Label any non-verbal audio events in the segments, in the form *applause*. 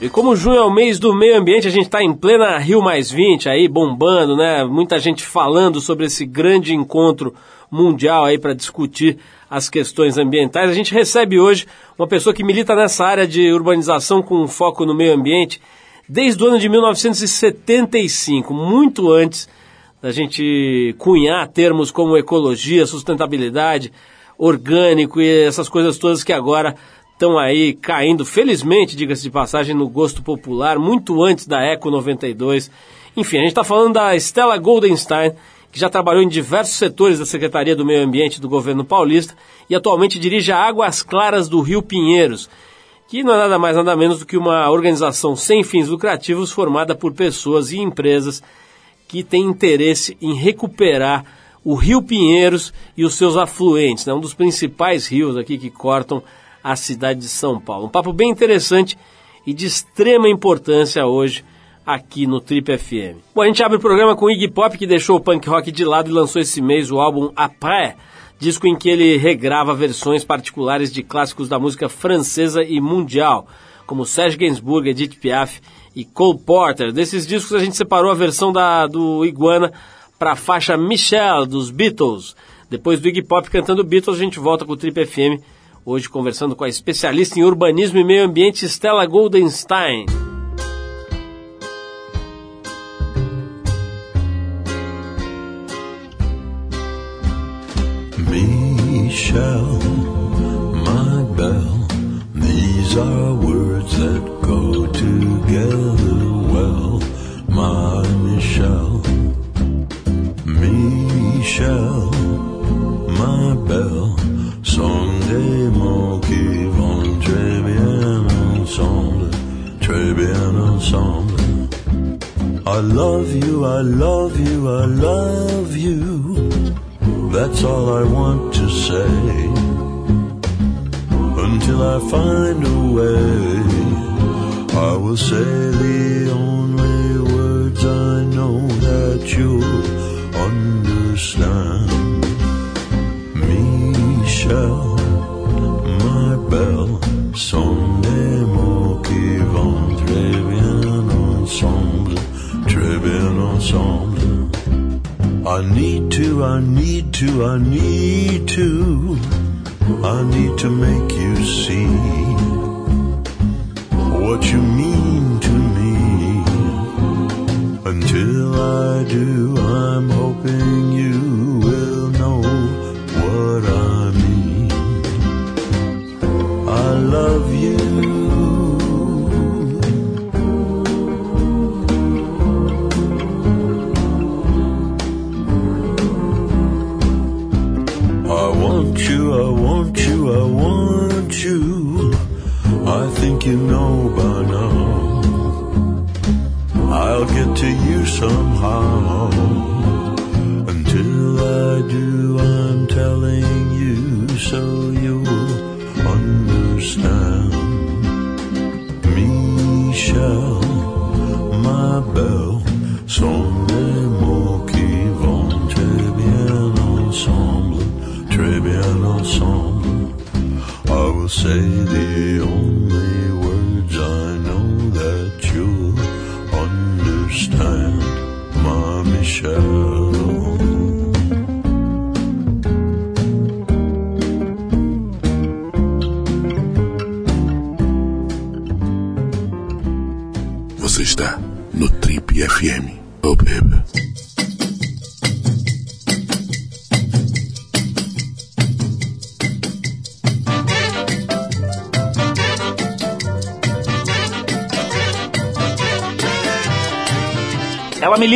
E como junho é o mês do meio ambiente, a gente está em plena Rio Mais 20 aí, bombando, né? Muita gente falando sobre esse grande encontro mundial aí para discutir as questões ambientais. A gente recebe hoje uma pessoa que milita nessa área de urbanização com foco no meio ambiente desde o ano de 1975, muito antes da gente cunhar termos como ecologia, sustentabilidade, orgânico e essas coisas todas que agora estão aí caindo, felizmente, diga-se de passagem, no gosto popular, muito antes da Eco 92. Enfim, a gente está falando da Stella Goldenstein, que já trabalhou em diversos setores da Secretaria do Meio Ambiente do governo paulista e atualmente dirige a Águas Claras do Rio Pinheiros, que não é nada mais nada menos do que uma organização sem fins lucrativos formada por pessoas e empresas que têm interesse em recuperar o Rio Pinheiros e os seus afluentes, né? um dos principais rios aqui que cortam a cidade de São Paulo. Um papo bem interessante e de extrema importância hoje aqui no Trip FM. Bom, a gente abre o programa com Iggy Pop, que deixou o punk rock de lado e lançou esse mês o álbum Après, disco em que ele regrava versões particulares de clássicos da música francesa e mundial, como Serge Gainsbourg, Edith Piaf e Cole Porter. Desses discos a gente separou a versão da, do Iguana para a faixa Michelle, dos Beatles. Depois do Iggy Pop cantando Beatles, a gente volta com o Trip FM Hoje conversando com a especialista em urbanismo e meio ambiente Stella Goldenstein. Michelle, my belle, these are words that go together say the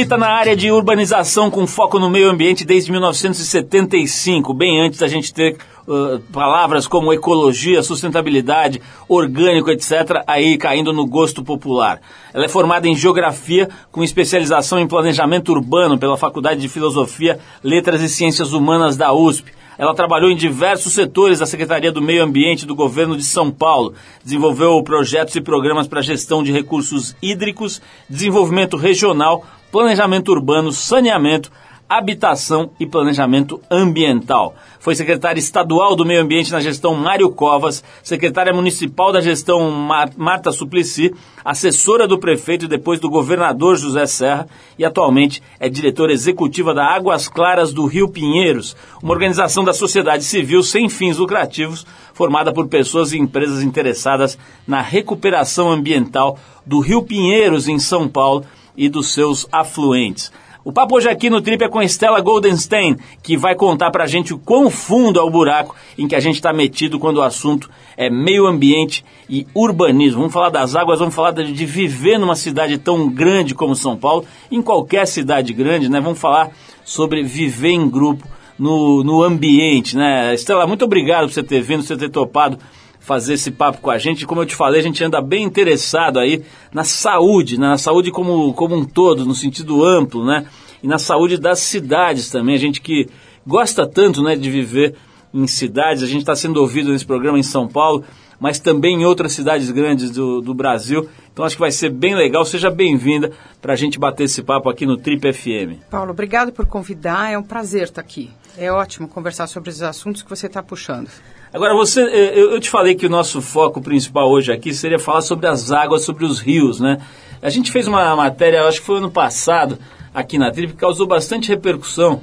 milita na área de urbanização com foco no meio ambiente desde 1975, bem antes da gente ter uh, palavras como ecologia, sustentabilidade, orgânico, etc., aí caindo no gosto popular. Ela é formada em geografia com especialização em planejamento urbano pela Faculdade de Filosofia, Letras e Ciências Humanas da USP. Ela trabalhou em diversos setores da Secretaria do Meio Ambiente do governo de São Paulo. Desenvolveu projetos e programas para gestão de recursos hídricos, desenvolvimento regional, planejamento urbano, saneamento, Habitação e Planejamento Ambiental. Foi secretária estadual do Meio Ambiente na gestão Mário Covas, secretária municipal da gestão Mar Marta Suplicy, assessora do prefeito e depois do governador José Serra e atualmente é diretora executiva da Águas Claras do Rio Pinheiros, uma organização da sociedade civil sem fins lucrativos formada por pessoas e empresas interessadas na recuperação ambiental do Rio Pinheiros, em São Paulo, e dos seus afluentes. O papo hoje aqui no Trip é com Estela Goldenstein, que vai contar pra gente o quão fundo é o buraco em que a gente está metido quando o assunto é meio ambiente e urbanismo. Vamos falar das águas, vamos falar de, viver numa cidade tão grande como São Paulo, em qualquer cidade grande, né? Vamos falar sobre viver em grupo no, no ambiente, né? Estela, muito obrigado por você ter vindo, por você ter topado fazer esse papo com a gente. Como eu te falei, a gente anda bem interessado aí na saúde, né? na saúde como, como um todo, no sentido amplo, né? E na saúde das cidades também. A gente que gosta tanto né, de viver em cidades, a gente está sendo ouvido nesse programa em São Paulo, mas também em outras cidades grandes do, do Brasil. Então acho que vai ser bem legal. Seja bem-vinda para a gente bater esse papo aqui no Trip FM. Paulo, obrigado por convidar. É um prazer estar aqui. É ótimo conversar sobre os assuntos que você está puxando. Agora, você, eh, eu, te falei que o nosso foco principal hoje aqui seria falar sobre as águas, sobre os rios, né? A gente fez uma matéria, acho que foi ano passado, aqui na Trip, que causou bastante repercussão,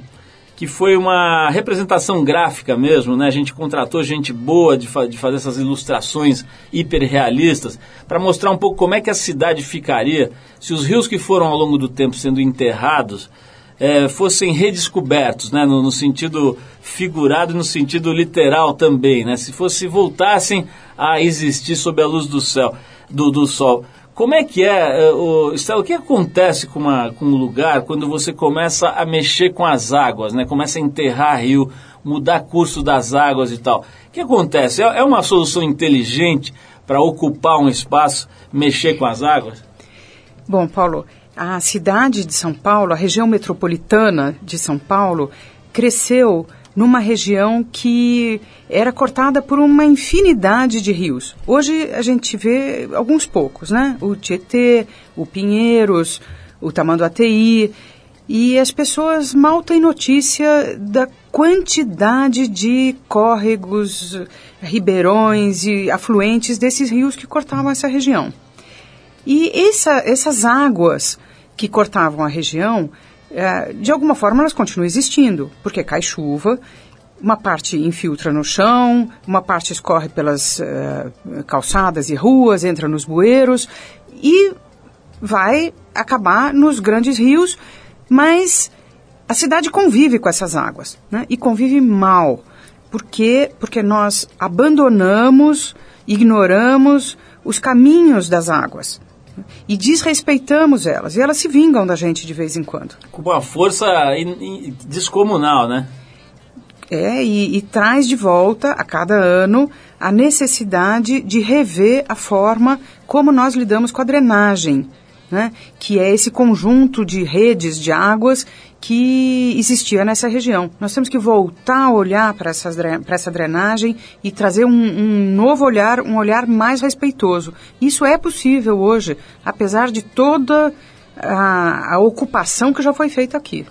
que foi uma representação gráfica mesmo, né? A gente contratou gente boa de, fa de fazer essas ilustrações hiperrealistas para mostrar um pouco como é que a cidade ficaria se os rios que foram ao longo do tempo sendo enterrados é, fossem redescobertos, né, no, no, sentido figurado e no sentido literal também, né, se fosse voltassem a existir sob a luz do céu, do, do sol. Como é que é, é o, Estela, o que acontece com, uma, com um lugar quando você começa a mexer com as águas, né, começa a enterrar rio, mudar curso das águas e tal? O que acontece? É, é uma solução inteligente para ocupar um espaço, mexer com as águas? Bom, Paulo, a cidade de São Paulo, a região metropolitana de São Paulo, cresceu numa região que era cortada por uma infinidade de rios. Hoje a gente vê alguns poucos, né? O Tietê, o Pinheiros, o Tamanduateí, e as pessoas mal têm notícia da quantidade de córregos, ribeirões e afluentes desses rios que cortavam essa região. E essa, essas águas que cortavam a região, é, de alguma forma elas continuam existindo, porque cai chuva, uma parte infiltra no chão, uma parte escorre pelas é, calçadas e ruas, entra nos bueiros e vai acabar nos grandes rios, mas a cidade convive com essas águas, né? E convive mal. Por quê? Porque nós abandonamos, ignoramos os caminhos das águas e desrespeitamos elas. E elas se vingam da gente de vez em quando. Com uma força descomunal, né? É, e, e traz de volta a cada ano a necessidade de rever a forma como nós lidamos com a drenagem, né? que é esse conjunto de redes de águas que existia nessa região. Nós temos que voltar a olhar para essa drenagem e trazer um, um, novo olhar, um olhar mais respeitoso. Isso é possível hoje, apesar de toda a, a ocupação que já foi feita aqui.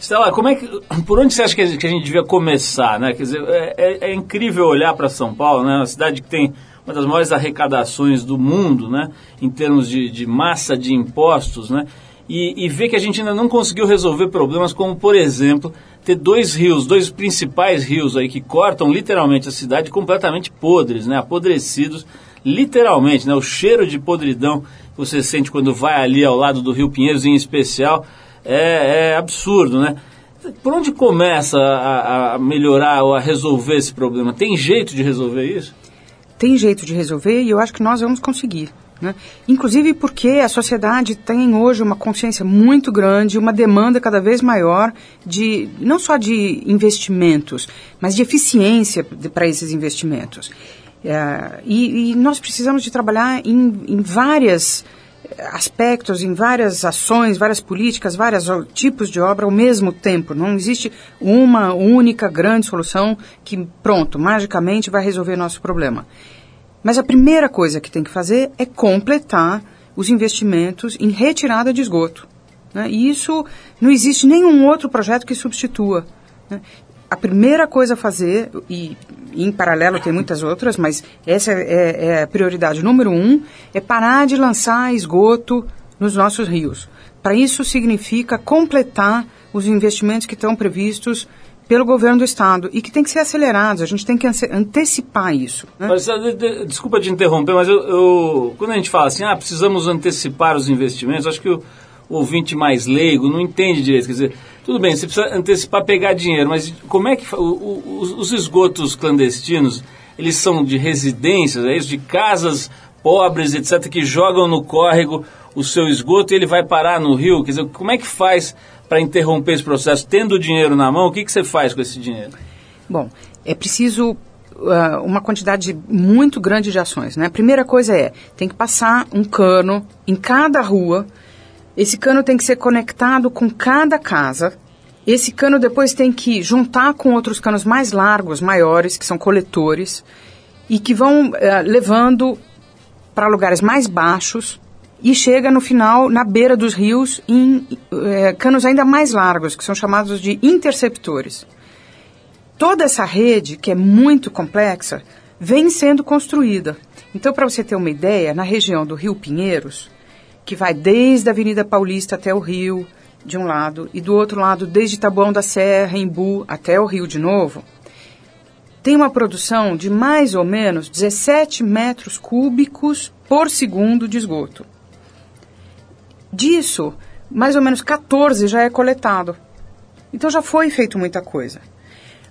Estela, como é que, por onde você acha que a gente devia começar? Né? Quer dizer, é, é, é incrível olhar para São Paulo, né? uma cidade que tem uma das maiores arrecadações do mundo, né? em termos de, de massa de impostos, né? E, e ver que a gente ainda não conseguiu resolver problemas como, por exemplo, ter dois rios, dois principais rios aí que cortam literalmente a cidade completamente podres, né, apodrecidos, literalmente, né, o cheiro de podridão que você sente quando vai ali ao lado do Rio Pinheiros em especial é, é absurdo, né? Por onde começa a, a melhorar ou a resolver esse problema? Tem jeito de resolver isso? Tem jeito de resolver e eu acho que nós vamos conseguir. Né? Inclusive porque a sociedade tem hoje uma consciência muito grande, uma demanda cada vez maior de não só de investimentos, mas de eficiência para esses investimentos. É, e, e, nós precisamos de trabalhar em, em vários aspectos, em várias ações, várias políticas, vários tipos de obra ao mesmo tempo. Não existe uma única grande solução que, pronto, magicamente vai resolver nosso problema. Mas a primeira coisa que tem que fazer é completar os investimentos em retirada de esgoto. Né? E isso não existe nenhum outro projeto que substitua. Né? A primeira coisa a fazer, e em paralelo tem muitas outras, mas essa é, é, é a prioridade número um, é parar de lançar esgoto nos nossos rios. Para isso significa completar os investimentos que estão previstos pelo governo do estado e que tem que ser acelerados. A gente tem que antecipar isso. Né? Mas, desculpa te interromper, mas eu, eu, quando a gente fala assim, ah, precisamos antecipar os investimentos, acho que o, o ouvinte mais leigo não entende direito. Quer dizer, tudo bem, você precisa antecipar pegar dinheiro, mas como é que o, o, os esgotos clandestinos eles são de residências, é isso, de casas pobres, etc., que jogam no córrego o seu esgoto e ele vai parar no rio. Quer dizer, como é que faz para interromper esse processo? Tendo o dinheiro na mão, o que, que você faz com esse dinheiro? Bom, é preciso uh, uma quantidade muito grande de ações. Né? A primeira coisa é, tem que passar um cano em cada rua. Esse cano tem que ser conectado com cada casa. Esse cano depois tem que juntar com outros canos mais largos, maiores, que são coletores, e que vão uh, levando para lugares mais baixos e chega no final na beira dos rios em é, canos ainda mais largos, que são chamados de interceptores. Toda essa rede, que é muito complexa, vem sendo construída. Então, para você ter uma ideia, na região do Rio Pinheiros, que vai desde a Avenida Paulista até o Rio, de um lado, e do outro lado, desde Taboão da Serra, Embu, até o Rio de novo, tem uma produção de mais ou menos 17 metros cúbicos por segundo de esgoto. Disso, mais ou menos 14 já é coletado. Então já foi feito muita coisa.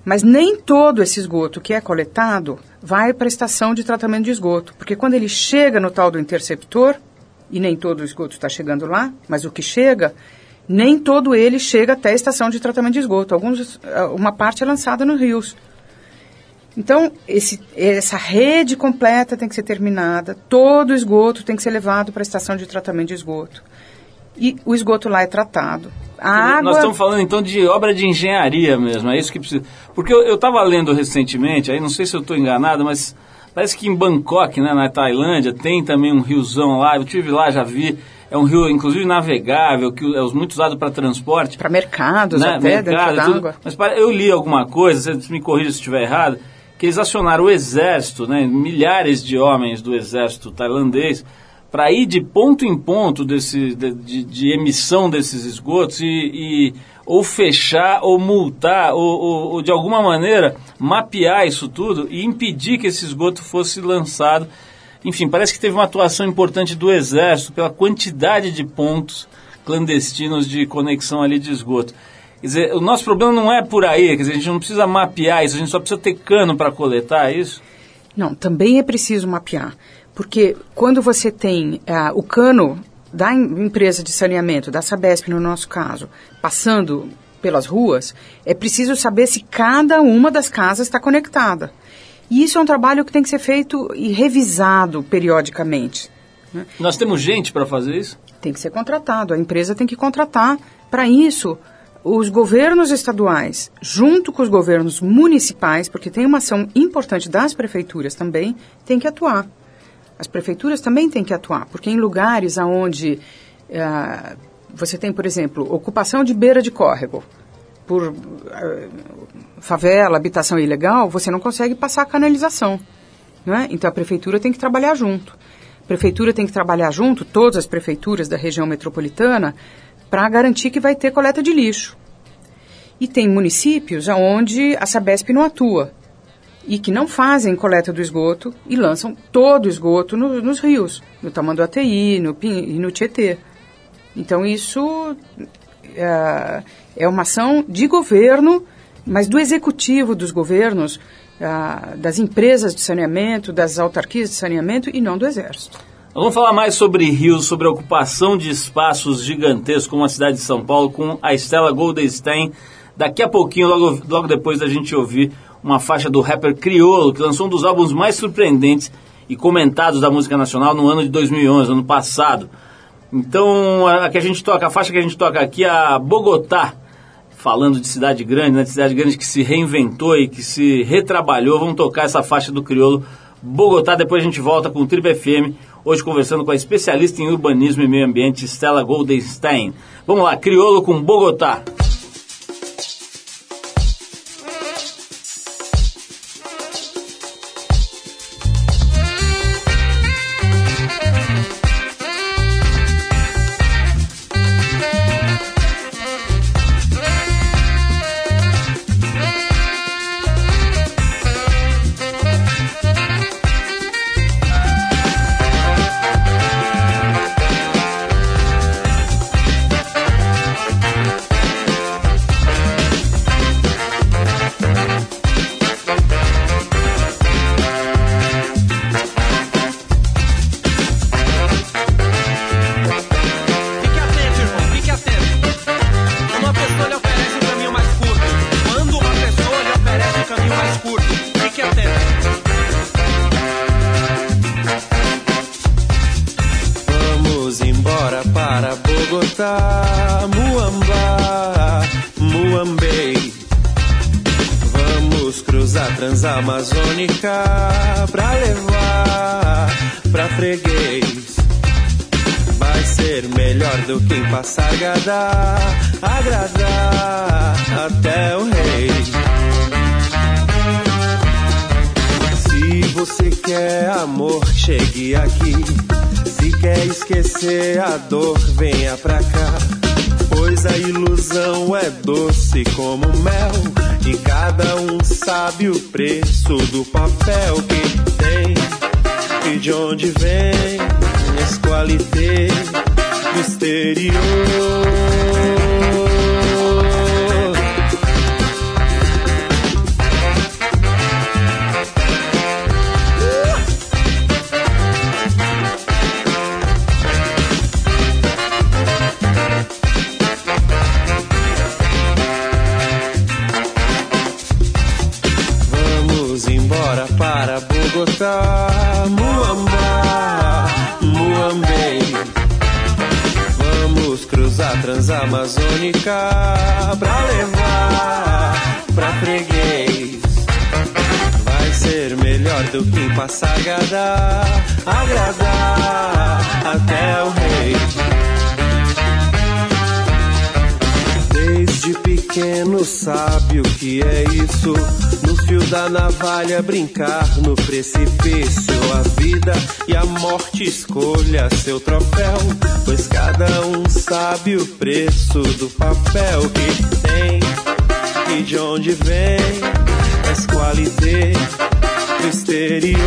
Mas nem todo esse esgoto que é coletado vai para a estação de tratamento de esgoto, porque quando ele chega no tal do interceptor, e nem todo o esgoto está chegando lá, mas o que chega, nem todo ele chega até a estação de tratamento de esgoto. Alguns, uma parte é lançada nos rios. Então, esse, essa rede completa tem que ser terminada, todo o esgoto tem que ser levado para a estação de tratamento de esgoto e o esgoto lá é tratado. A água... Nós estamos falando então de obra de engenharia mesmo, é isso que precisa. Porque eu estava lendo recentemente, aí não sei se eu estou enganado, mas parece que em Bangkok, né, na Tailândia, tem também um riozão lá. Eu tive lá, já vi. É um rio, inclusive, navegável, que é muito usado para transporte. Para mercados né? até, Mercado, dentro d'água. Mas eu li alguma coisa, você me corrija se estiver errado, que eles acionaram o exército, né, milhares de homens do exército tailandês, para ir de ponto em ponto desse, de, de, de emissão desses esgotos e, e, ou fechar ou multar ou, ou, ou, de alguma maneira mapear isso tudo e impedir que esse esgoto fosse lançado. Enfim, parece que teve uma atuação importante do Exército pela quantidade de pontos clandestinos de conexão ali de esgoto. Quer dizer, o nosso problema não é por aí, quer dizer, a gente não precisa mapear isso, a gente só precisa ter cano para coletar é isso? Não, também é preciso mapear. Porque quando você tem uh, o cano da empresa de saneamento, da Sabesp no nosso caso, passando pelas ruas, é preciso saber se cada uma das casas está conectada. E isso é um trabalho que tem que ser feito e revisado periodicamente. Né? Nós temos gente para fazer isso? Tem que ser contratado. A empresa tem que contratar. Para isso, os governos estaduais, junto com os governos municipais, porque tem uma ação importante das prefeituras também, tem que atuar. As prefeituras também têm que atuar, porque em lugares onde uh, você tem, por exemplo, ocupação de beira de córrego por uh, favela, habitação ilegal, você não consegue passar a canalização. Né? Então a prefeitura tem que trabalhar junto. A prefeitura tem que trabalhar junto, todas as prefeituras da região metropolitana, para garantir que vai ter coleta de lixo. E tem municípios onde a Sabesp não atua e que não fazem coleta do esgoto e lançam todo o esgoto no, nos rios, no Tamanduateí, no, e no Tietê. Então isso é, é, uma ação de governo, mas do executivo dos governos, é, das empresas de saneamento, das autarquias de saneamento e não do Exército. Vamos falar mais sobre rios, sobre a ocupação de espaços gigantescos como a cidade de São Paulo com a Estela Goldenstein. Daqui a pouquinho, logo, logo depois da gente ouvir uma faixa do rapper Criolo, que lançou um dos álbuns mais surpreendentes e comentados da música nacional no ano de 2011, ano passado. Então, a, que a gente toca, a faixa que a gente toca aqui é a Bogotá, falando de cidade grande, né, de cidade grande que se reinventou e que se retrabalhou. Vamos tocar essa faixa do Criolo Bogotá, depois a gente volta com o Triple FM, Hoje conversando com a especialista em urbanismo e meio ambiente, Stella Goldenstein. Vamos lá, crioulo com Bogotá. Pois a ilusão é doce como mel. E cada um sabe o preço do papel que tem. E de onde vem esse qualité em Passargada, agradar até o rei. Desde pequeno sabe o que é isso. No fio da navalha brincar no precipício. A vida e a morte escolha seu troféu. Pois cada um sabe o preço do papel que tem e de onde vem. Essa qualité exterior.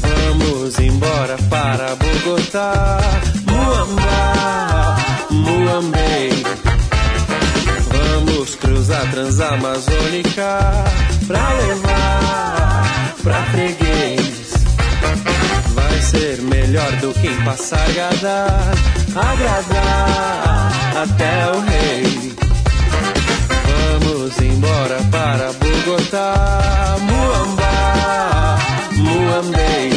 Vamos embora para Bogotá, Muamba, Muambei. Vamos cruzar Transamazônica pra levar pra freguês. Vai ser melhor do que em Passargada, agradar até o rei. Vamos embora para Bogotá, Muamba, Muambei.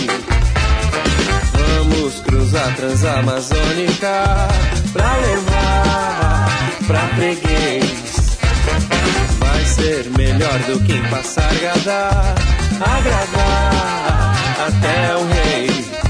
Vamos cruzar Transamazônica pra levar pra freguês. Vai ser melhor do que em Passargada, agradar até o rei.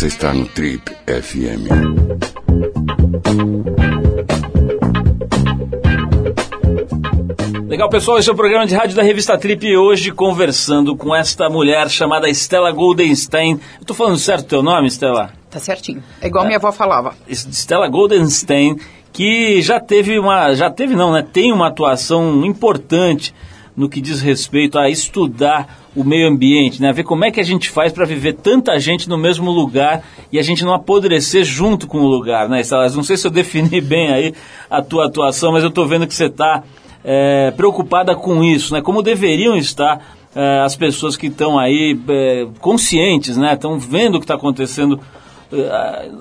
Você está no Trip FM. Legal, pessoal, esse é o programa de rádio da revista Trip e hoje conversando com esta mulher chamada Stella Goldenstein. Eu tô falando certo o teu nome, Stella? Tá certinho. É igual minha avó falava. Stella Goldenstein, que já teve uma, já teve não, né? Tem uma atuação importante no que diz respeito a estudar o meio ambiente, né? Ver como é que a gente faz para viver tanta gente no mesmo lugar e a gente não apodrecer junto com o lugar, né? Não sei se eu defini *laughs* bem aí a tua atuação, mas eu estou vendo que você está é, preocupada com isso, né? Como deveriam estar é, as pessoas que estão aí é, conscientes, né? Estão vendo o que está acontecendo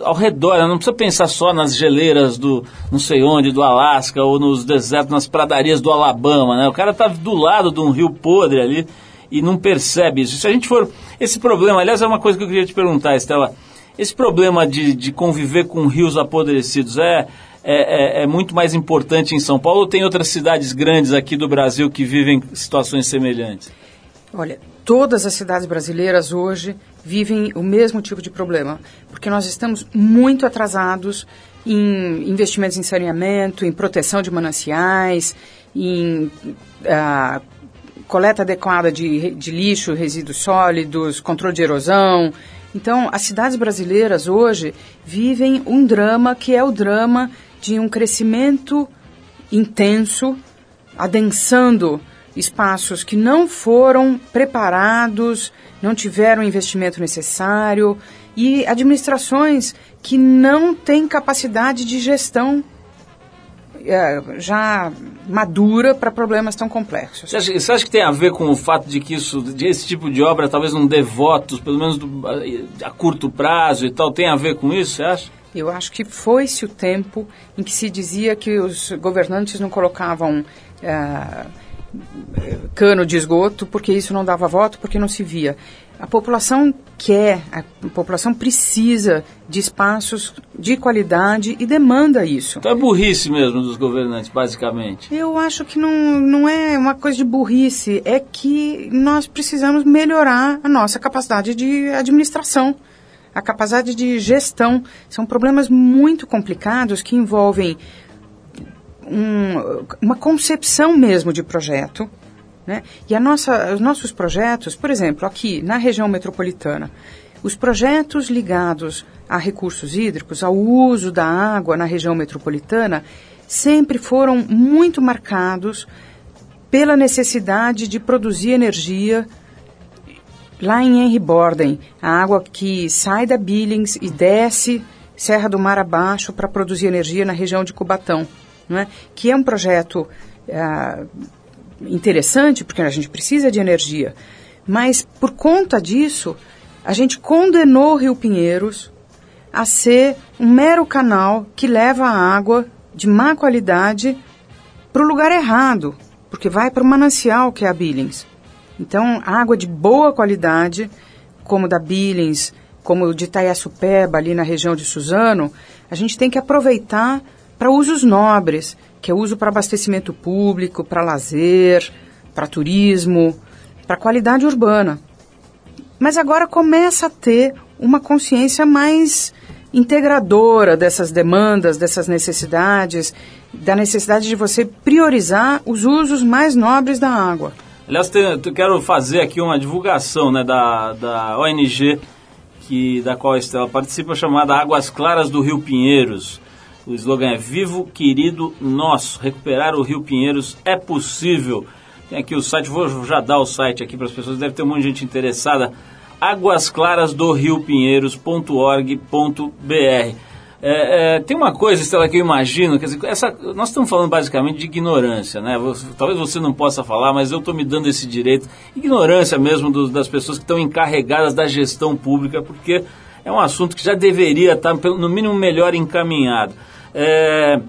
ao redor, né? não precisa pensar só nas geleiras do não sei onde, do Alasca, ou nos desertos, nas pradarias do Alabama, né? O cara está do lado de um rio podre ali e não percebe isso. Se a gente for. Esse problema, aliás, é uma coisa que eu queria te perguntar, Estela. Esse problema de, de conviver com rios apodrecidos é, é, é, é, muito mais importante em São Paulo ou tem outras cidades grandes aqui do Brasil que vivem situações semelhantes? Olha, todas as cidades brasileiras hoje vivem o mesmo tipo de problema, porque nós estamos muito atrasados em investimentos em saneamento, em proteção de mananciais, em uh, coleta adequada de, de lixo, resíduos sólidos, controle de erosão. Então, as cidades brasileiras hoje vivem um drama que é o drama de um crescimento intenso, adensando espaços que não foram preparados, não tiveram o investimento necessário e administrações que não têm capacidade de gestão é, já madura para problemas tão complexos. Você acha, você acha, que tem a ver com o fato de que isso, de esse tipo de obra talvez não dê votos, pelo menos do, a, a, curto prazo e tal, tem a ver com isso, você acha? Eu acho que foi-se o tempo em que se dizia que os governantes não colocavam uh, cano de esgoto porque isso não dava voto, porque não se via. A população quer, a população precisa de espaços de qualidade e demanda isso. Então é burrice mesmo dos governantes, basicamente. Eu acho que não, não é uma coisa de burrice, é que nós precisamos melhorar a nossa capacidade de administração, a capacidade de gestão. São problemas muito complicados que envolvem um, uma concepção mesmo de projeto né? E a nossa, os nossos projetos, por exemplo, aqui na região metropolitana, os projetos ligados a recursos hídricos, ao uso da água na região metropolitana, sempre foram muito marcados pela necessidade de produzir energia lá em Henry Borden, a água que sai da Billings e desce Serra do Mar abaixo para produzir energia na região de Cubatão, é? que é um projeto ah, interessante, porque a gente precisa de energia, mas por conta disso, a gente condenou Rio Pinheiros a ser um mero canal que leva água de má qualidade para o lugar errado, porque vai para o manancial que é a Billings. Então, água de boa qualidade, como da Billings, como de Itaiaçupeba, ali na região de Suzano, a gente tem que aproveitar para usos nobres que eu uso para abastecimento público, para lazer, para turismo, para qualidade urbana. Mas agora começa a ter uma consciência mais integradora dessas demandas, dessas necessidades, da necessidade de você priorizar os usos mais nobres da água. Aliás, eu quero fazer aqui uma divulgação né, da, da ONG que, da qual a Estela participa, chamada Águas Claras do Rio Pinheiros. O slogan é Vivo, querido nosso. Recuperar o Rio Pinheiros é possível. Tem aqui o site, vou já dar o site aqui para as pessoas, deve ter um monte de gente interessada. águasclarasdorioPinheiros.org.br é, é, tem uma coisa, Estela, que eu imagino, quer dizer, essa, nós estamos falando basicamente de ignorância, né? Talvez você não possa falar, mas eu estou me dando esse direito. Ignorância mesmo do, das pessoas que estão encarregadas da gestão pública, porque é um assunto que já deveria estar, no mínimo, melhor encaminhado. É,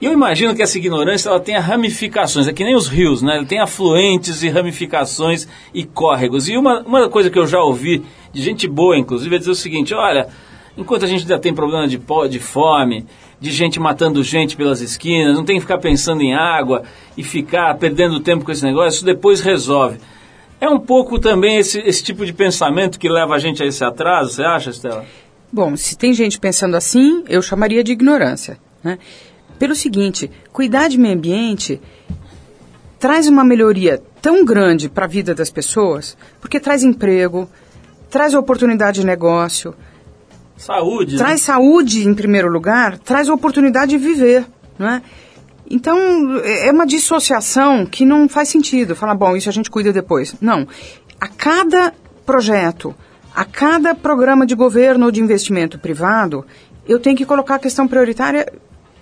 eu imagino que essa ignorância ela tenha ramificações, é que nem os rios, né? Ele tem afluentes e ramificações e córregos. E uma, uma coisa que eu já ouvi de gente boa, inclusive, é dizer o seguinte: olha, enquanto a gente ainda tem problema de, de fome, de gente matando gente pelas esquinas, não tem que ficar pensando em água e ficar perdendo tempo com esse negócio, isso depois resolve. É um pouco também esse, esse tipo de pensamento que leva a gente a esse atraso, você acha, Estela? Bom, se tem gente pensando assim, eu chamaria de ignorância. Né? Pelo seguinte, cuidar de meio ambiente traz uma melhoria tão grande para a vida das pessoas, porque traz emprego, traz oportunidade de negócio. Saúde. Traz né? saúde em primeiro lugar, traz oportunidade de viver. não é? Então, é uma dissociação que não faz sentido. Falar, bom, isso a gente cuida depois. Não. A cada projeto, a cada programa de governo ou de investimento privado, eu tenho que colocar a questão prioritária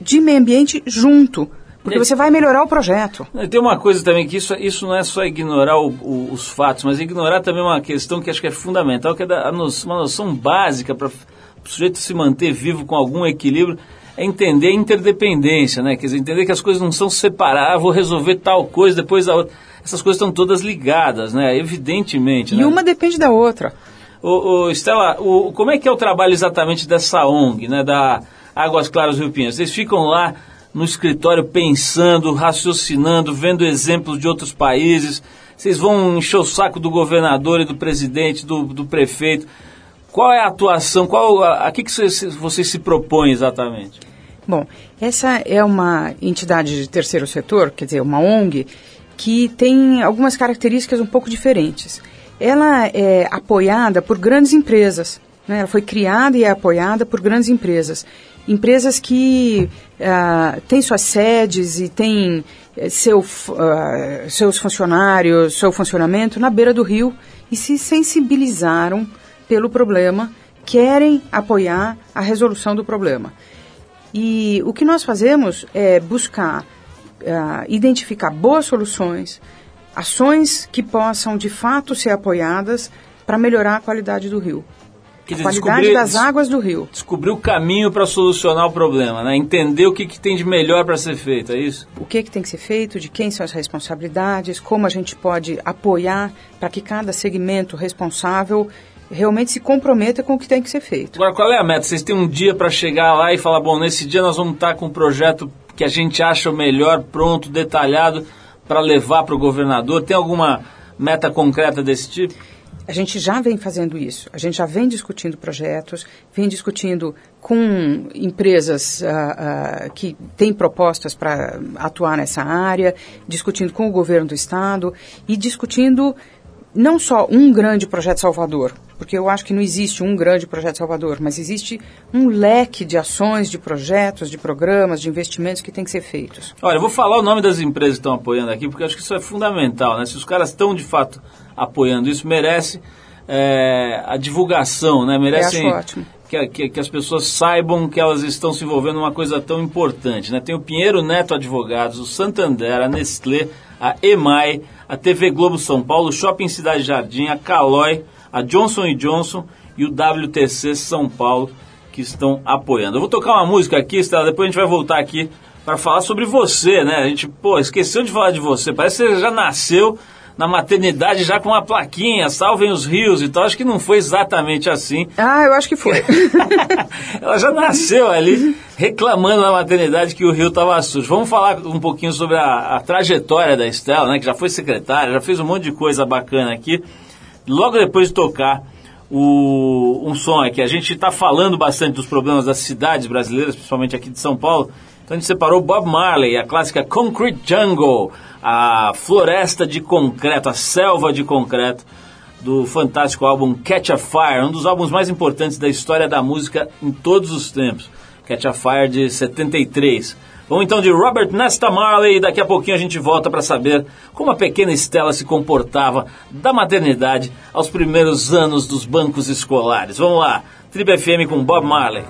de meio ambiente junto. Porque você vai melhorar o projeto. Tem uma coisa também que isso, isso não é só ignorar o, o, os fatos, mas ignorar também uma questão que acho que é fundamental, que é da, uma noção básica para o sujeito se manter vivo com algum equilíbrio, é entender a interdependência, né? Quer dizer, entender que as coisas não são separadas, ah, vou resolver tal coisa, depois a outra. Essas coisas estão todas ligadas, né? Evidentemente. E né? uma depende da outra. Ô, ô, Estela, o, como é que é o trabalho exatamente dessa ONG, né? Da Águas Claras Rio Pinheiros? Vocês ficam lá no escritório pensando, raciocinando, vendo exemplos de outros países. Vocês vão encher o saco do governador e do presidente, do, do prefeito. Qual é a atuação? Qual a, a que, que vocês, se propõem exatamente? Bom, essa é uma entidade de terceiro setor, quer dizer, uma ONG, que tem algumas características um pouco diferentes. Ela é apoiada por grandes empresas. Né? Ela foi criada e é apoiada por grandes empresas. Empresas que uh, têm suas sedes e têm eh, seu, uh, seus funcionários, seu funcionamento na beira do rio e se sensibilizaram pelo problema, querem apoiar a resolução do problema. E o que nós fazemos é buscar uh, identificar boas soluções, ações que possam de fato ser apoiadas para melhorar a qualidade do rio. Quer a qualidade das águas do rio. Descobrir o caminho para solucionar o problema, né? entender o que, que tem de melhor para ser feito, é isso? O que, que tem que ser feito, de quem são as responsabilidades, como a gente pode apoiar para que cada segmento responsável realmente se comprometa com o que tem que ser feito. Agora, qual é a meta? Vocês têm um dia para chegar lá e falar, bom, nesse dia nós vamos estar com um projeto que a gente acha o melhor, pronto, detalhado, para levar para o governador? Tem alguma meta concreta desse tipo? A gente já vem fazendo isso. A gente já vem discutindo projetos, vem discutindo com empresas uh, uh, que têm propostas para atuar nessa área, discutindo com o governo do estado e discutindo não só um grande projeto Salvador, porque eu acho que não existe um grande projeto Salvador, mas existe um leque de ações, de projetos, de programas, de investimentos que tem que ser feitos. Olha, eu vou falar o nome das empresas que estão apoiando aqui, porque acho que isso é fundamental, né? Se os caras estão de fato apoiando isso, merece é, a divulgação, né? Merece que, que, que, as pessoas saibam que elas estão se envolvendo numa coisa tão importante, né? Tem o Pinheiro Neto Advogados, o Santander, a Nestlé, a EMAI, a TV Globo São Paulo, o Shopping Cidade Jardim, a Calói, a Johnson Johnson e o WTC São Paulo que estão apoiando. Eu vou tocar uma música aqui, Estela, depois a gente vai voltar aqui para falar sobre você, né? A gente, pô, esqueceu de falar de você. Parece que você já nasceu na maternidade já com uma plaquinha, salvem os rios e tal. Acho que não foi exatamente assim. Ah, eu acho que foi. *laughs* Ela já nasceu ali reclamando na maternidade que o rio estava sujo. Vamos falar um pouquinho sobre a, a, trajetória da Estela, né? Que já foi secretária, já fez um monte de coisa bacana aqui. Logo depois de tocar o, um som aqui, a gente está falando bastante dos problemas das cidades brasileiras, principalmente aqui de São Paulo. Então a gente separou Bob Marley, a clássica Concrete Jungle a floresta de concreto, a selva de concreto do fantástico álbum Catch a Fire, um dos álbuns mais importantes da história da música em todos os tempos. Catch a Fire de 73. Vamos então de Robert Nesta Marley e daqui a pouquinho a gente volta para saber como a pequena Estela se comportava da maternidade aos primeiros anos dos bancos escolares. Vamos lá, Tribe FM com Bob Marley.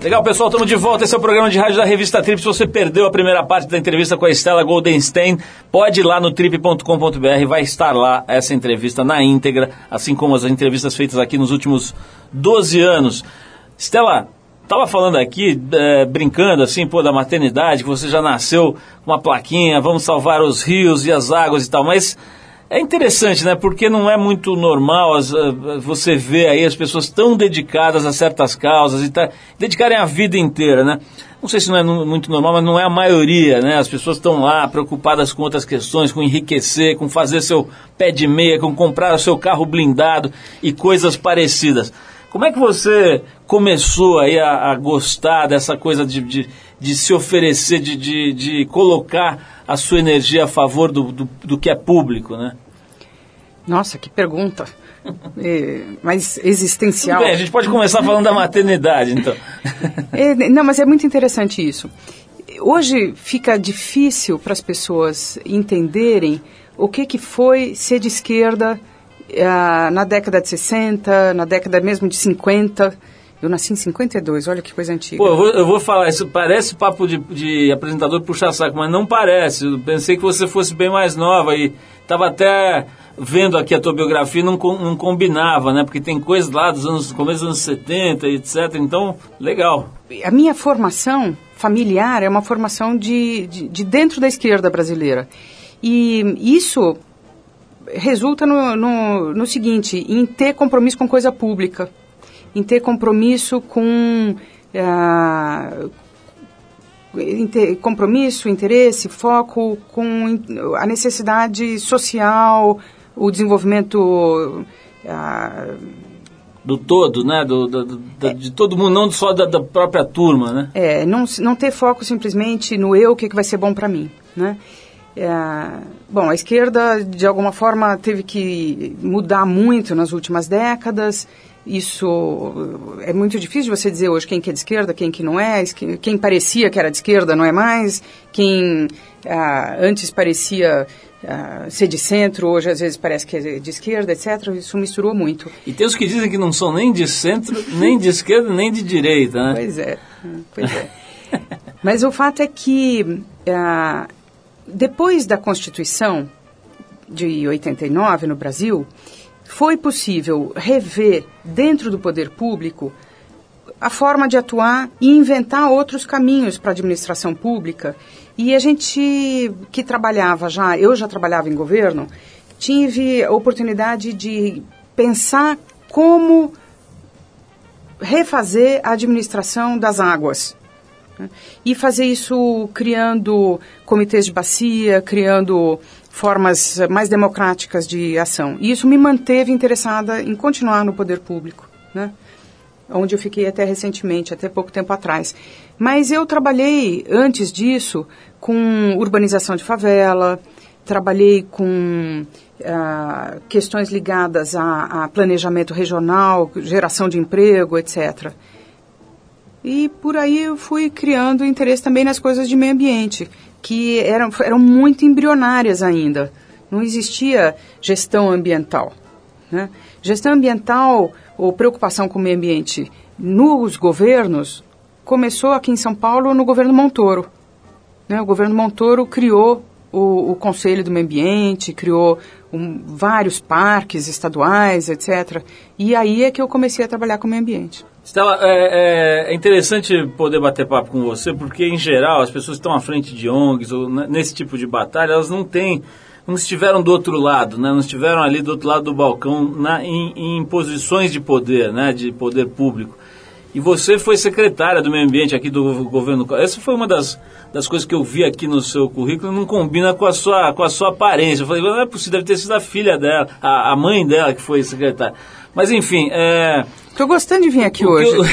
Legal, pessoal, estamos de volta. Esse é o programa de rádio da revista Trip. Se você perdeu a primeira parte da entrevista com a Estela Goldenstein, pode ir lá no trip.com.br, vai estar lá essa entrevista na íntegra, assim como as entrevistas feitas aqui nos últimos 12 anos. Estela, tava falando aqui, eh, brincando assim, pô, da maternidade, que você já nasceu com uma plaquinha, vamos salvar os rios e as águas e tal, mas é interessante, né? Porque não é muito normal as, eh, você ver aí as pessoas tão dedicadas a certas causas e tá, dedicarem a vida inteira, né? Não sei se não é muito normal, mas não é a maioria, né? As pessoas estão lá preocupadas com outras questões, com enriquecer, com fazer seu pé de meia, com comprar o seu carro blindado e coisas parecidas. Como é que você começou aí a, a gostar dessa coisa de, de, de se oferecer, de, de, de colocar a sua energia a favor do, do, do que é público, né? Nossa, que pergunta. *laughs* É, mas existencial. Bem, a gente pode começar falando da maternidade, então. É, não, mas é muito interessante isso. Hoje fica difícil para as pessoas entenderem o que, que foi ser de esquerda ah, na década de 60, na década mesmo de 50. Eu nasci em 52, olha que coisa antiga. Pô, eu vou, eu vou falar, isso parece papo de, de apresentador puxa-saco, mas não parece. Eu pensei que você fosse bem mais nova e estava até vendo aqui a tua biografia, não, não combinava, né? Porque tem coisas lá dos anos, começo dos anos 70 e etc. Então, legal. a minha formação familiar é uma formação de, de, de dentro da esquerda brasileira. E isso resulta no, no, no seguinte, em ter compromisso com coisa pública, em ter compromisso com... ah, em ter compromisso, interesse, foco com a necessidade social, o desenvolvimento ah, Do todo, né? Do, do- do- da- De todo mundo, não só da, da própria turma, né? É, não, não ter foco simplesmente no eu, o que, que vai ser bom para mim, né? É, bom, a esquerda, de alguma forma, teve que mudar muito nas últimas décadas. Isso é muito difícil de você dizer hoje quem que é de esquerda, quem que não é, quem, quem parecia que era de esquerda não é mais, quem ah, antes parecia ah, ser de centro, hoje às vezes parece que é de esquerda, etc. Isso misturou muito. E tem os que dizem que não são nem de centro, nem de esquerda, nem de direita, né? Pois é, pois é. Mas o fato é que ah, depois da Constituição de 89 no Brasil, foi possível rever dentro do poder público a forma de atuar e inventar outros caminhos para a administração pública. E a gente que trabalhava já, eu já trabalhava em governo, tive a oportunidade de pensar como refazer a administração das águas. né? E fazer isso criando comitês de bacia, criando formas mais democráticas de ação. E isso me manteve interessada em continuar no poder público, né? onde eu fiquei até recentemente, até pouco tempo atrás. Mas eu trabalhei antes disso com urbanização de favela, trabalhei com ah, questões ligadas a, a planejamento regional, geração de emprego, etc. E por aí eu fui criando interesse também nas coisas de meio ambiente, que eram, eram muito embrionárias ainda. Não existia gestão ambiental. Né? Gestão ambiental ou preocupação com o meio ambiente nos governos começou aqui em São Paulo no governo Montoro. Né? O governo Montoro criou o, o Conselho do Meio Ambiente, criou um, vários parques estaduais, etc. E aí é que eu comecei a trabalhar com o meio ambiente. Stella, é, é- é interessante poder bater papo com você, porque em geral as pessoas que estão à frente de ONGs ou nesse tipo de batalha, elas não têm, não estiveram do outro lado, né? não estiveram ali do outro lado do balcão na- em, em posições de poder, né? de poder público. E você foi secretária do meio ambiente aqui do governo. Essa foi uma das, das coisas que eu vi aqui no seu currículo, não combina com a sua, com a sua aparência. Eu falei, não é possível, deve ter sido a filha dela, a, a mãe dela que foi secretária. Mas enfim, é, Estou gostando de vir aqui o hoje. eu-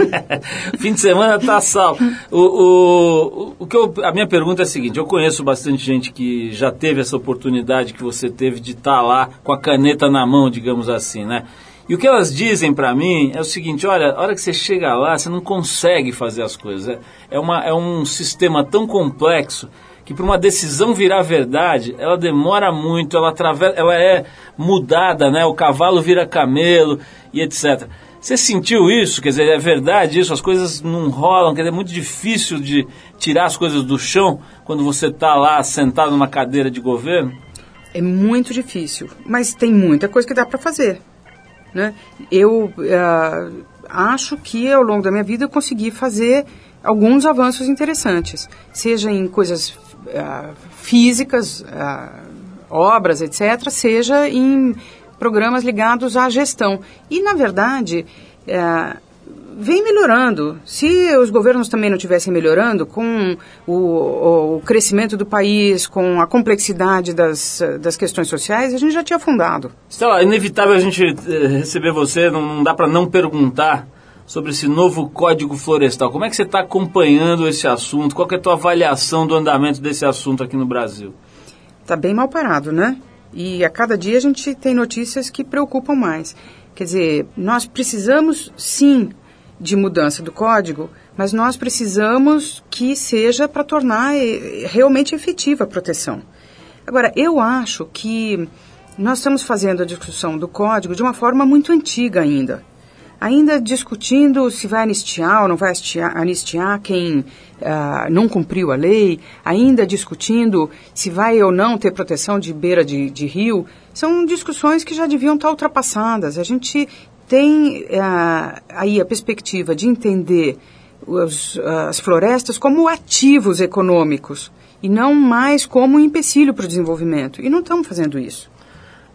*laughs* Fim de semana tá sal. O, o, o que eu, a minha pergunta é a seguinte: eu conheço bastante gente que já teve essa oportunidade que você teve de estar lá com a caneta na mão, digamos assim, né? E o que elas dizem para mim é o seguinte: olha, a hora que você chega lá, você não consegue fazer as coisas. É, é, uma, é um sistema tão complexo que para uma decisão virar verdade, ela demora muito, ela, atravessa, ela é mudada, né? O cavalo vira camelo e etc. Você sentiu isso? Quer dizer, é verdade isso? As coisas não rolam, quer dizer, é muito difícil de tirar as coisas do chão quando você está lá sentado numa cadeira de governo? É muito difícil, mas tem muita coisa que dá para fazer. Né? Eu ah, acho que ao longo da minha vida eu consegui fazer alguns avanços interessantes, seja em coisas ah, físicas, ah, obras, etc., seja em programas ligados à gestão. E, na verdade, ah, vem melhorando. Se os governos também não estivessem melhorando, com o, o- crescimento do país, com a complexidade das, das questões sociais, a gente já tinha afundado. Stella, é inevitável a gente eh, receber você, não, não dá para não perguntar sobre esse novo Código Florestal. Como é que você está acompanhando esse assunto? Qual é a tua avaliação do andamento desse assunto aqui no Brasil? Está bem mal parado, né? E a cada dia a gente tem notícias que preocupam mais. Quer dizer, nós precisamos sim de mudança do código, mas nós precisamos que seja para tornar eh, realmente efetiva a proteção. Agora, eu acho que nós estamos fazendo a discussão do código de uma forma muito antiga ainda. Ainda discutindo se vai anistiar ou não vai anistiar, anistiar quem ah, não cumpriu a lei, ainda discutindo se vai ou não ter proteção de beira de, de rio, são discussões que já deviam estar ultrapassadas. A gente tem ah, aí a perspectiva de entender os- as florestas como ativos econômicos e não mais como um empecilho para o desenvolvimento. E não estamos fazendo isso.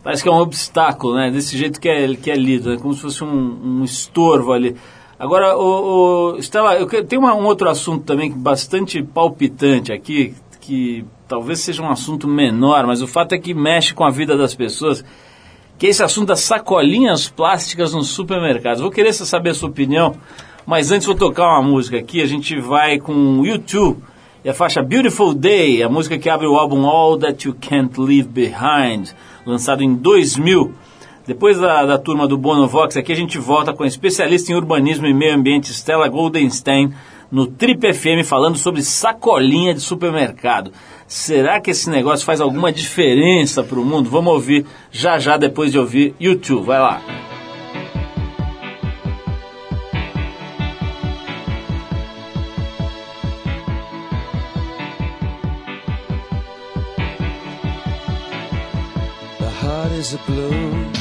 Parece que é um obstáculo, né? Desse jeito que é, que é lido, né? como se fosse um, um estorvo ali. Agora, o, o Stella, eu tem uma- um outro assunto também bastante palpitante aqui, que talvez seja um assunto menor, mas o fato é que mexe com a vida das pessoas, que é esse assunto das sacolinhas plásticas nos supermercados. Vou querer saber a sua opinião, mas antes vou tocar uma música aqui, a gente vai com o YouTube e a faixa Beautiful Day, a música que abre o álbum All That You Can't Leave Behind, lançado em 2000. Depois da, da turma do Bonovox, aqui a gente volta com a especialista em urbanismo e meio ambiente Stella Goldenstein no Trip FM falando sobre sacolinha de supermercado. Será que esse negócio faz alguma diferença para o mundo? Vamos ouvir já já depois de ouvir YouTube. Vai lá. The heart is a blue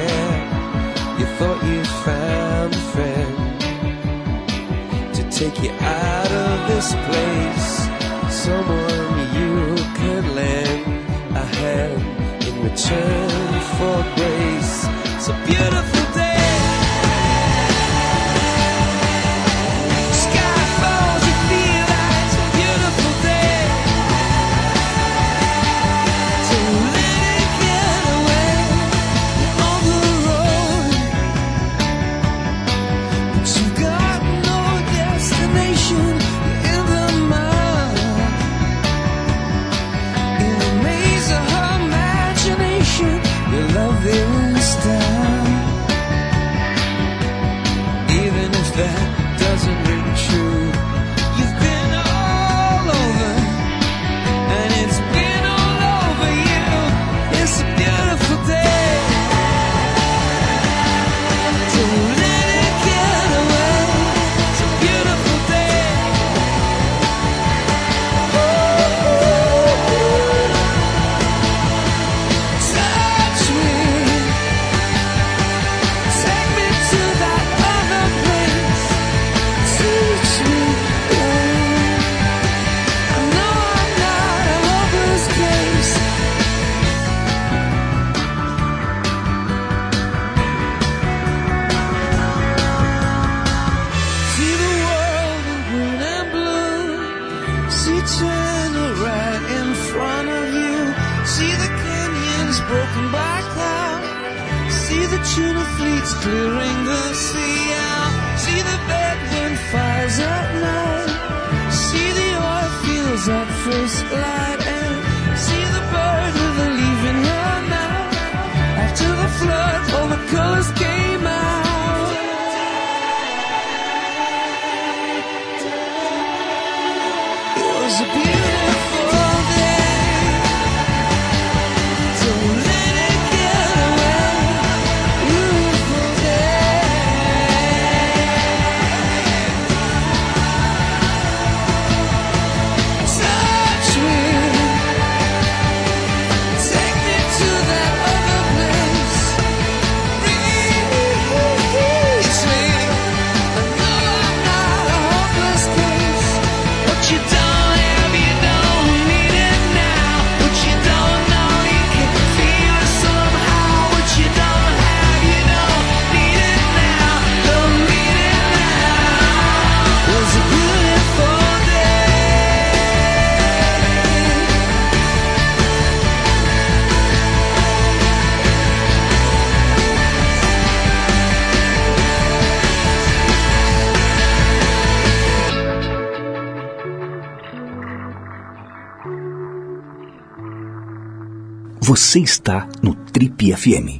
Take you out of this place. Someone you could lend a hand in return for grace. A beautiful Você está no Trip FM.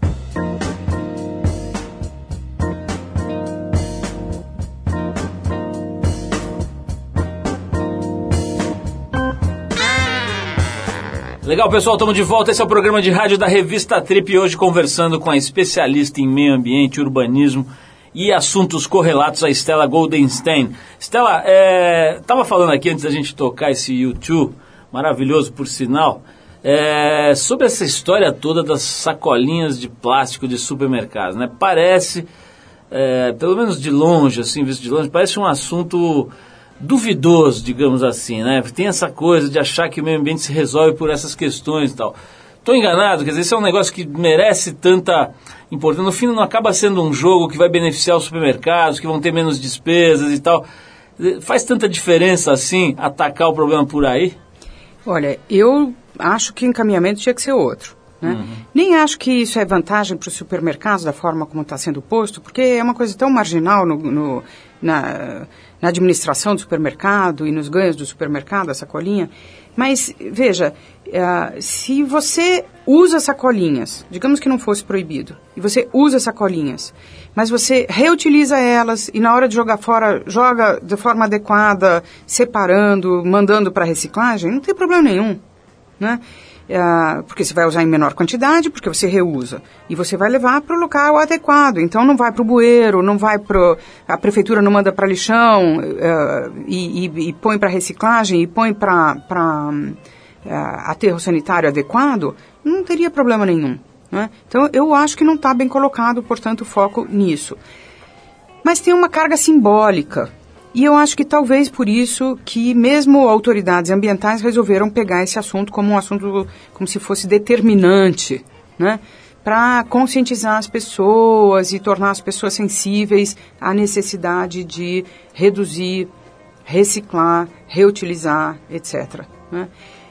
Legal, pessoal, estamos de volta. Esse é o programa de rádio da revista Trip. Hoje conversando com a especialista em meio ambiente, urbanismo e assuntos correlatos, a Stella Goldenstein. Stella, estava falando aqui antes da gente tocar esse YouTube, maravilhoso por sinal, é, sobre essa história toda das sacolinhas de plástico de supermercados. Né? Parece, é, pelo menos de longe, assim, visto de longe, parece um assunto duvidoso, digamos assim, né? Tem essa coisa de achar que o meio ambiente se resolve por essas questões e tal. Estou enganado, quer dizer, esse é um negócio que merece tanta importância. No fim, não acaba sendo um jogo que vai beneficiar os supermercados, que vão ter menos despesas e tal. Faz tanta diferença assim atacar o problema por aí? Olha, eu acho que o encaminhamento tinha que ser outro. Né? Nem acho que isso é vantagem para os supermercados da forma como está sendo posto, porque é uma coisa tão marginal no, no- na, na administração do supermercado e nos ganhos do supermercado, essa colinha, Mas, veja, eh, se você usa sacolinhas, digamos que não fosse proibido, e você usa sacolinhas, mas você reutiliza elas e na hora de jogar fora, joga de forma adequada, separando, mandando para reciclagem, não tem problema nenhum. Né? Ah, porque você vai usar em menor quantidade, porque você reusa. E você vai levar para o local adequado. Então não vai para o bueiro, não vai para. A prefeitura não manda para lixão ah, e, e, e põe para reciclagem e põe para ah, aterro sanitário adequado, não teria problema nenhum. Né? Então eu acho que não está bem colocado, portanto, o foco nisso. Mas tem uma carga simbólica e eu acho que talvez por isso que mesmo autoridades ambientais resolveram pegar esse assunto como um assunto como se fosse determinante, né? Para conscientizar as pessoas e tornar as pessoas sensíveis à necessidade de reduzir, reciclar, reutilizar, etc. Né?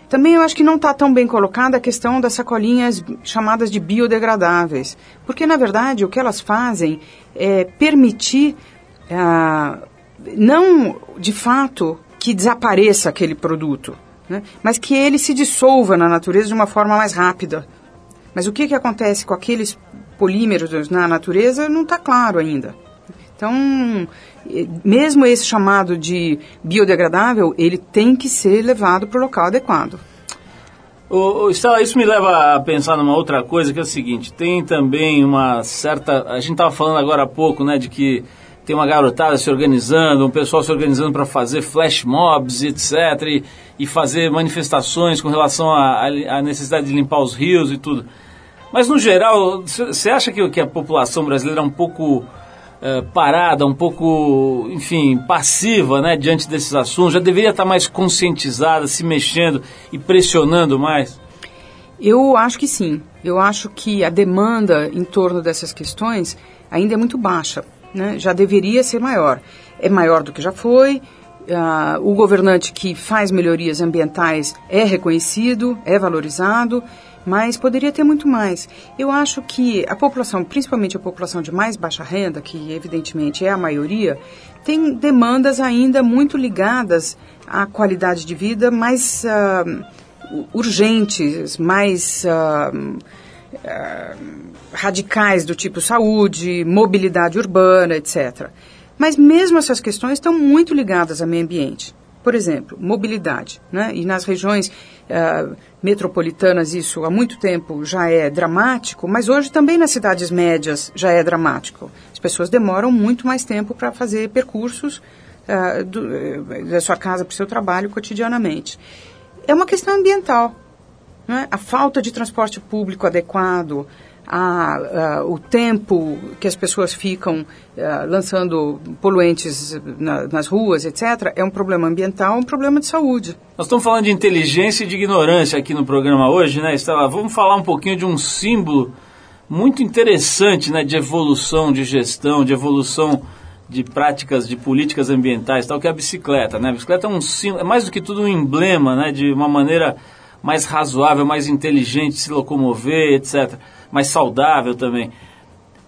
Também eu acho que não está tão bem colocada a questão das sacolinhas chamadas de biodegradáveis, porque na verdade o que elas fazem é permitir ah, não de fato que desapareça aquele produto, né? mas que ele se dissolva na natureza de uma forma mais rápida. Mas o que, que acontece com aqueles polímeros na natureza não está claro ainda. Então, mesmo esse chamado de biodegradável, ele tem que ser levado para o local adequado. Ô, Estela, isso me leva a pensar numa outra coisa, que é o seguinte, tem também uma certa... A gente estava falando agora há pouco, né, de que tem uma garotada se organizando, um pessoal se organizando para fazer flash mobs, etc., e, e, fazer manifestações com relação à necessidade de limpar os rios e tudo. Mas, no geral, você acha que, que, a população brasileira é um pouco é, parada, um pouco, enfim, passiva né, diante desses assuntos? Já deveria estar mais conscientizada, se mexendo e pressionando mais? Eu acho que sim. Eu acho que a demanda em torno dessas questões ainda é muito baixa né, já deveria ser maior. É maior do que já foi. Uh, o governante que faz melhorias ambientais é reconhecido, é valorizado, mas poderia ter muito mais. Eu acho que a população, principalmente a população de mais baixa renda, que evidentemente é a maioria, tem demandas ainda muito ligadas à qualidade de vida mais uh, urgentes, mais. Uh, radicais do tipo saúde, mobilidade urbana, etc. Mas mesmo essas questões estão muito ligadas ao meio ambiente. Por exemplo, mobilidade. Né? E nas regiões uh, metropolitanas isso há muito tempo já é dramático, mas hoje também nas cidades médias já é dramático. As pessoas demoram muito mais tempo para fazer percursos uh, do, da sua casa para o seu trabalho cotidianamente. É uma questão ambiental. Né? A falta de transporte público adequado, a, a, o tempo que as pessoas ficam a, lançando poluentes na, nas ruas, etc., é um problema ambiental, um problema de saúde. Nós estamos falando de inteligência e de ignorância aqui no programa hoje, né, Estela? Vamos falar um pouquinho de um símbolo muito interessante né, de evolução, de gestão, de evolução de práticas, de políticas ambientais, tal, que é a bicicleta. Né? A bicicleta é, um, é mais do que tudo um emblema né, de uma maneira mais razoável, mais inteligente se locomover, etc mais saudável também.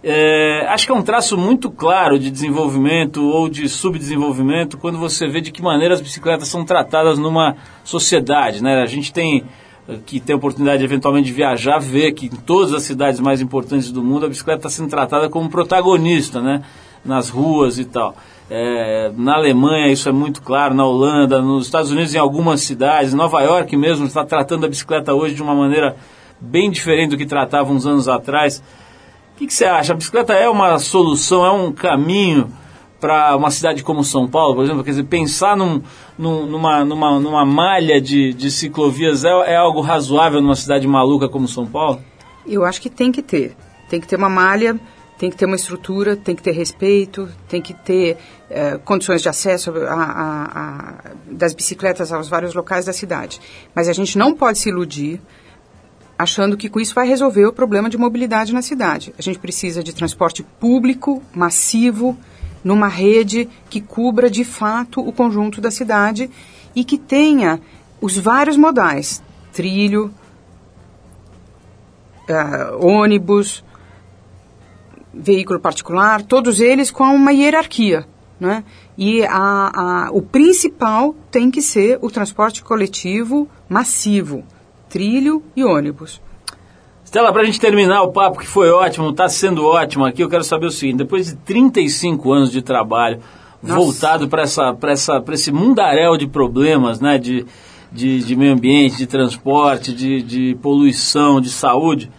É, acho que é um traço muito claro de desenvolvimento ou de subdesenvolvimento quando você vê de que maneira as bicicletas são tratadas numa sociedade. Né? A gente tem que tem a oportunidade de, eventualmente de viajar, ver que em todas as cidades mais importantes do mundo a bicicleta está sendo tratada como protagonista, né? nas ruas e tal. É, na Alemanha isso é muito claro, na Holanda, nos Estados Unidos em algumas cidades, Nova York mesmo está tratando a bicicleta hoje de uma maneira bem diferente do que tratava uns anos atrás. O que, que você acha? A bicicleta é uma solução, é um caminho para uma cidade como São Paulo, por exemplo? Quer dizer, pensar num, num, numa, numa, numa malha de, de ciclovias é, é algo razoável numa cidade maluca como São Paulo? Eu acho que tem que ter. Tem que ter uma malha, tem que ter uma estrutura, tem que ter respeito, tem que ter eh, condições de acesso a, a, a, das bicicletas aos vários locais da cidade. Mas a gente não pode se iludir achando que com isso vai resolver o problema de mobilidade na cidade. A gente precisa de transporte público, massivo, numa rede que cubra de fato o conjunto da cidade e que tenha os vários modais: trilho, uh, ônibus, veículo particular, todos eles com uma hierarquia. né? E a, a, o principal tem que ser o transporte coletivo massivo, trilho e ônibus. Estela, para a gente terminar o papo, que foi ótimo, está sendo ótimo aqui, eu quero saber o seguinte: depois de 35 anos de trabalho, Nossa. voltado para essa, essa, esse mundaréu de problemas, né, de, de, de meio ambiente, de transporte, de, de poluição, de saúde,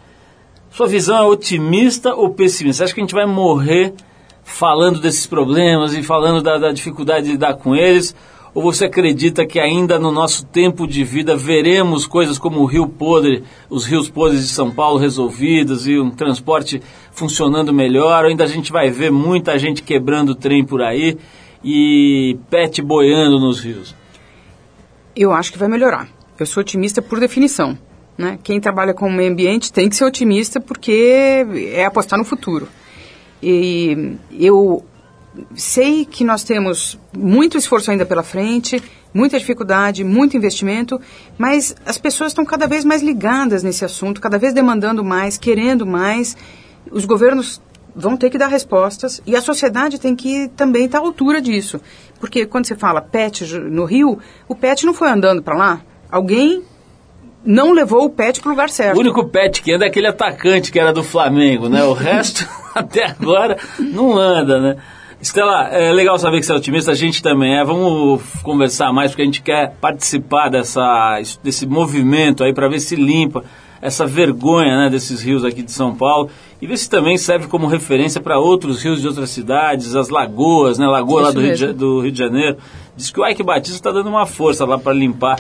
sua visão é otimista ou pessimista? Você acha que a gente vai morrer falando desses problemas e falando da, da dificuldade de lidar com eles? Ou você acredita que ainda no nosso tempo de vida veremos coisas como o Rio Podre, os rios podres de São Paulo resolvidos e um transporte funcionando melhor? Ou ainda a gente vai ver muita gente quebrando o trem por aí e pet boiando nos rios? Eu acho que vai melhorar. Eu sou otimista por definição. Né? Quem trabalha com o meio ambiente tem que ser otimista porque é apostar no futuro. E eu sei que nós temos muito esforço ainda pela frente, muita dificuldade, muito investimento, mas as pessoas estão cada vez mais ligadas nesse assunto, cada vez demandando mais, querendo mais. Os governos vão ter que dar respostas e a sociedade tem que também estar à altura disso. Porque quando você fala PET no Rio, o PET não foi andando para lá. Alguém não levou o pet para o lugar certo. O único pet que anda é aquele atacante que era do Flamengo, né? O resto, *laughs* até agora, não anda, né? Estela, é legal saber que você é otimista, a gente também é. Vamos conversar mais, porque a gente quer participar dessa, desse movimento aí para ver se limpa essa vergonha né, desses rios aqui de São Paulo e ver se também serve como referência para outros rios de outras cidades, as lagoas, né? Lagoa lá do Rio, de, do Rio de Janeiro. Diz que o Ike Batista está dando uma força lá para limpar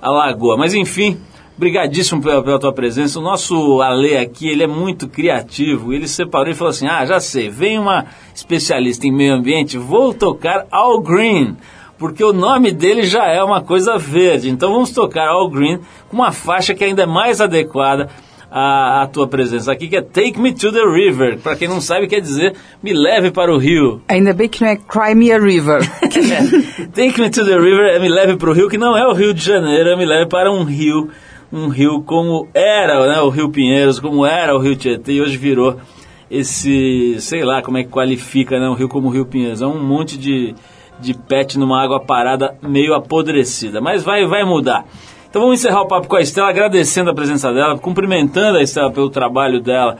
a lagoa. Mas enfim, Obrigadíssimo pela, pela, tua presença. O nosso Ale aqui, ele é muito criativo. Ele separou e falou assim: Ah, já sei, vem uma especialista em meio ambiente, vou tocar All Green, porque o nome dele já é uma coisa verde. Então vamos tocar All Green com uma faixa que ainda é mais adequada à, à tua presença aqui, que é Take Me to the River. Para quem não sabe, quer dizer me leve para o rio. Ainda bem que não é Cry Me a River. *laughs* é, Take Me to the River é me leve para o rio, que não é o Rio de Janeiro, é me leve para um rio um rio como era né, o Rio Pinheiros, como era o Rio Tietê, e hoje virou esse, sei lá como é que qualifica né, um rio como o Rio Pinheiros. É um monte de, de pet numa água parada meio apodrecida, mas vai, vai mudar. Então vamos encerrar o papo com a Estela, agradecendo a presença dela, cumprimentando a Estela pelo trabalho dela,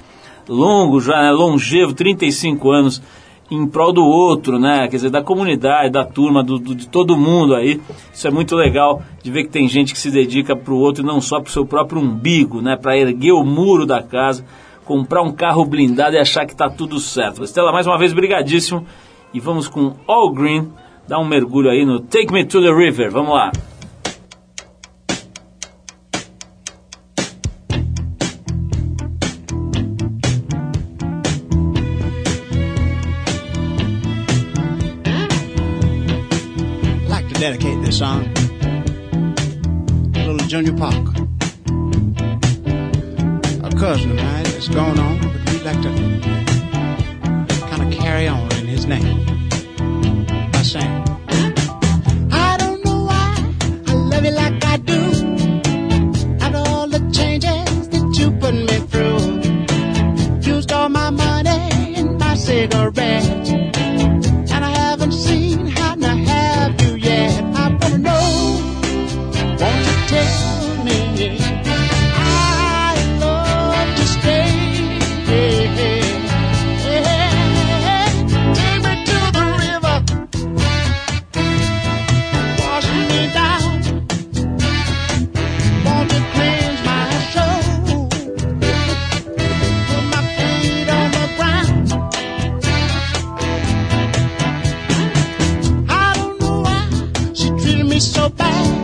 longo já, né, longevo, 35 anos, em prol do outro, né? Quer dizer, da comunidade, da turma, do, do, de todo mundo aí. Isso é muito legal de ver que tem gente que se dedica para o outro e não só para o seu próprio umbigo, né? Para erguer o muro da casa, comprar um carro blindado e achar que está tudo certo. Estela, mais uma vez, brigadíssimo. E vamos com All Green, dar um mergulho aí no Take Me to the River. Vamos lá. Dedicate this song to little Junior Parker. A cousin of mine that's gone on, but we'd like to kind of carry on in his name by saying, I don't know why I love you like I do. After all the changes that you put me through, used all my money and my cigarettes. me so bad.